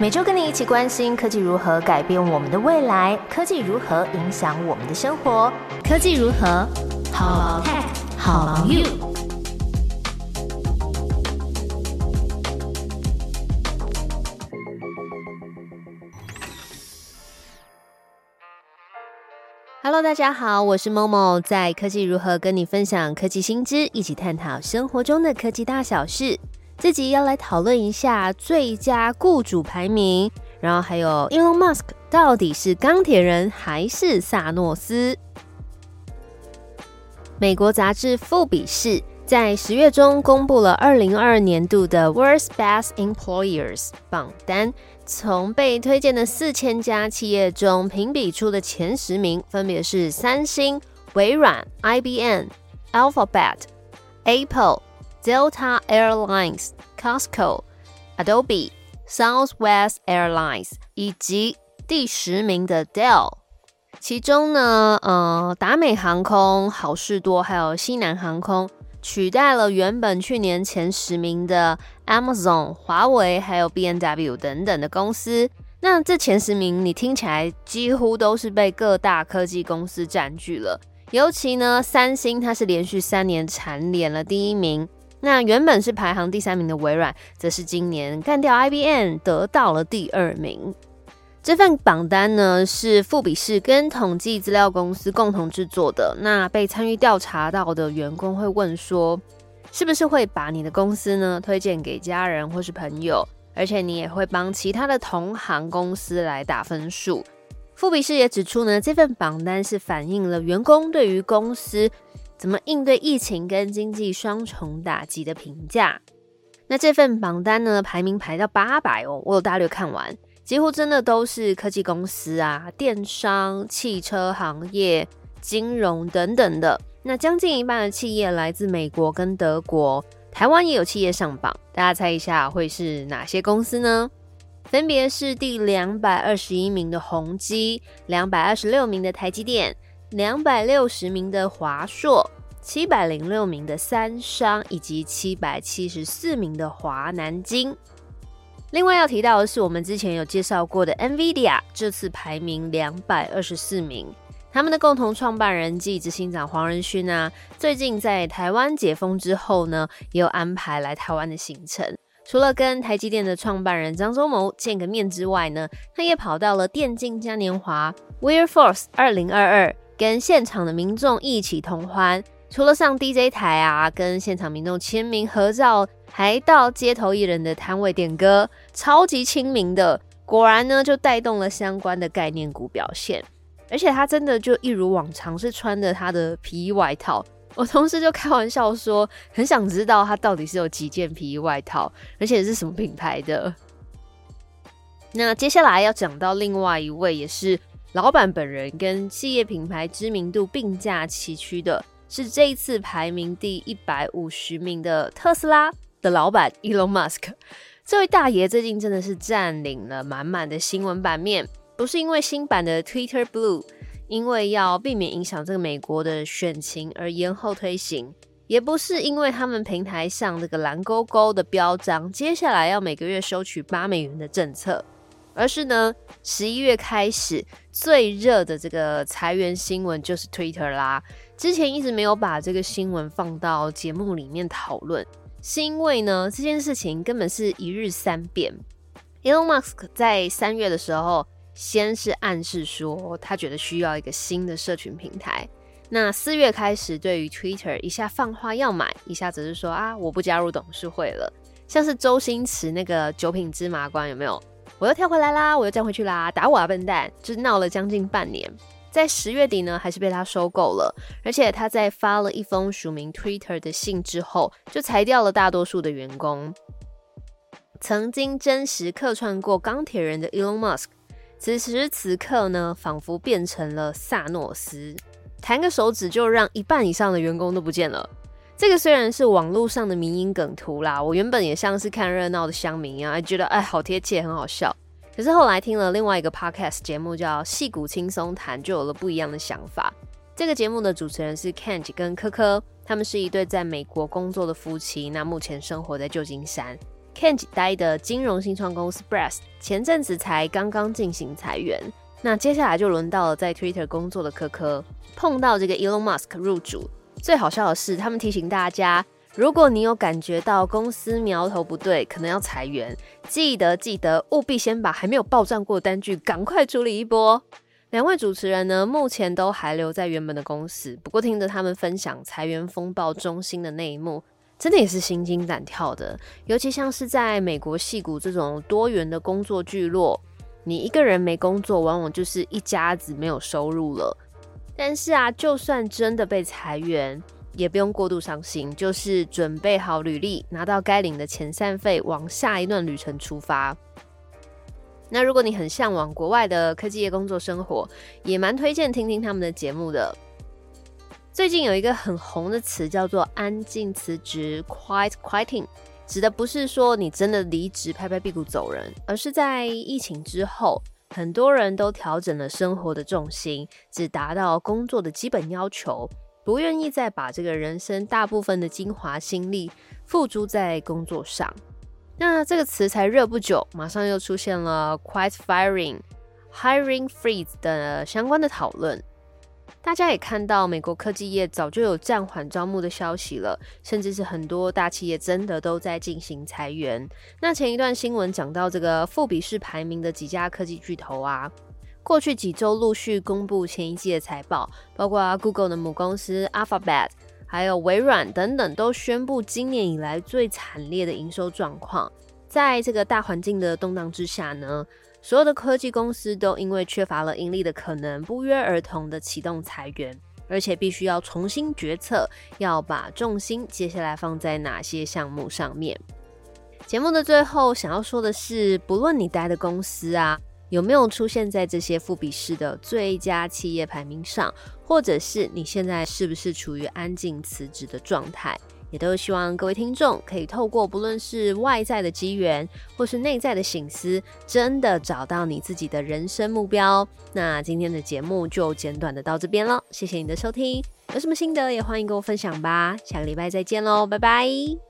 每周跟你一起关心科技如何改变我们的未来，科技如何影响我们的生活，科技如何好 tech 好 you。Hello，大家好，我是 Momo，在科技如何跟你分享科技新知，一起探讨生活中的科技大小事。这集要来讨论一下最佳雇主排名，然后还有 Elon Musk 到底是钢铁人还是萨诺斯？美国杂志《富比士》在十月中公布了二零二二年度的 Worst Best Employers 榜单，从被推荐的四千家企业中评比出的前十名，分别是三星、微软、IBM、Alphabet、Apple。Delta Airlines、Costco、Adobe、Southwest Airlines 以及第十名的 Dell。其中呢，呃，达美航空、好事多还有西南航空取代了原本去年前十名的 Amazon、华为还有 B N W 等等的公司。那这前十名，你听起来几乎都是被各大科技公司占据了。尤其呢，三星它是连续三年蝉联了第一名。那原本是排行第三名的微软，则是今年干掉 IBM，得到了第二名。这份榜单呢，是富比士跟统计资料公司共同制作的。那被参与调查到的员工会问说，是不是会把你的公司呢推荐给家人或是朋友？而且你也会帮其他的同行公司来打分数。富比士也指出呢，这份榜单是反映了员工对于公司。怎么应对疫情跟经济双重打击的评价？那这份榜单呢，排名排到八百哦，我有大略看完，几乎真的都是科技公司啊、电商、汽车行业、金融等等的。那将近一半的企业来自美国跟德国，台湾也有企业上榜，大家猜一下会是哪些公司呢？分别是第两百二十一名的宏基，两百二十六名的台积电。两百六十名的华硕，七百零六名的三商，以及七百七十四名的华南金。另外要提到的是，我们之前有介绍过的 NVIDIA，这次排名两百二十四名。他们的共同创办人暨执行长黄仁勋啊，最近在台湾解封之后呢，也有安排来台湾的行程。除了跟台积电的创办人张忠谋见个面之外呢，他也跑到了电竞嘉年华 Wear Force 二零二二。跟现场的民众一起同欢，除了上 DJ 台啊，跟现场民众签名合照，还到街头艺人的摊位点歌，超级亲民的。果然呢，就带动了相关的概念股表现。而且他真的就一如往常，是穿着他的皮衣外套。我同事就开玩笑说，很想知道他到底是有几件皮衣外套，而且是什么品牌的。那接下来要讲到另外一位，也是。老板本人跟企业品牌知名度并驾齐驱的，是这一次排名第一百五十名的特斯拉的老板 Elon Musk。这位大爷最近真的是占领了满满的新闻版面，不是因为新版的 Twitter Blue，因为要避免影响这个美国的选情而延后推行，也不是因为他们平台上这个蓝勾勾的标章，接下来要每个月收取八美元的政策。而是呢，十一月开始最热的这个裁员新闻就是 Twitter 啦。之前一直没有把这个新闻放到节目里面讨论，是因为呢这件事情根本是一日三变。Elon Musk 在三月的时候，先是暗示说他觉得需要一个新的社群平台。那四月开始，对于 Twitter 一下放话要买，一下子是说啊我不加入董事会了。像是周星驰那个九品芝麻官有没有？我又跳回来啦，我又站回去啦，打我啊笨蛋！就闹了将近半年，在十月底呢，还是被他收购了。而且他在发了一封署名 Twitter 的信之后，就裁掉了大多数的员工。曾经真实客串过钢铁人的 Elon Musk，此时此刻呢，仿佛变成了萨诺斯，弹个手指就让一半以上的员工都不见了。这个虽然是网络上的迷因梗图啦，我原本也像是看热闹的乡民一样，觉得哎好贴切，很好笑。可是后来听了另外一个 podcast 节目叫《戏骨轻松谈》，就有了不一样的想法。这个节目的主持人是 Kenji 跟科科，他们是一对在美国工作的夫妻，那目前生活在旧金山。Kenji 待的金融新创公司 Breast 前阵子才刚刚进行裁员，那接下来就轮到了在 Twitter 工作的科科，碰到这个 Elon Musk 入主。最好笑的是，他们提醒大家，如果你有感觉到公司苗头不对，可能要裁员，记得记得务必先把还没有报账过的单据赶快处理一波。两位主持人呢，目前都还留在原本的公司，不过听着他们分享裁员风暴中心的那一幕。真的也是心惊胆跳的，尤其像是在美国戏谷这种多元的工作聚落，你一个人没工作，往往就是一家子没有收入了。但是啊，就算真的被裁员，也不用过度伤心，就是准备好履历，拿到该领的遣散费，往下一段旅程出发。那如果你很向往国外的科技业工作生活，也蛮推荐听听他们的节目的。最近有一个很红的词叫做“安静辞职 ”（quiet quitting），指的不是说你真的离职拍拍屁股走人，而是在疫情之后，很多人都调整了生活的重心，只达到工作的基本要求，不愿意再把这个人生大部分的精华心力付诸在工作上。那这个词才热不久，马上又出现了 “quiet firing”、“hiring freeze” 等相关的讨论。大家也看到，美国科技业早就有暂缓招募的消息了，甚至是很多大企业真的都在进行裁员。那前一段新闻讲到这个富比士排名的几家科技巨头啊，过去几周陆续公布前一季的财报，包括 Google 的母公司 Alphabet，还有微软等等，都宣布今年以来最惨烈的营收状况。在这个大环境的动荡之下呢？所有的科技公司都因为缺乏了盈利的可能，不约而同的启动裁员，而且必须要重新决策，要把重心接下来放在哪些项目上面。节目的最后，想要说的是，不论你待的公司啊，有没有出现在这些富比士的最佳企业排名上，或者是你现在是不是处于安静辞职的状态？也都希望各位听众可以透过不论是外在的机缘，或是内在的醒思，真的找到你自己的人生目标。那今天的节目就简短的到这边了，谢谢你的收听。有什么心得也欢迎跟我分享吧。下个礼拜再见喽，拜拜。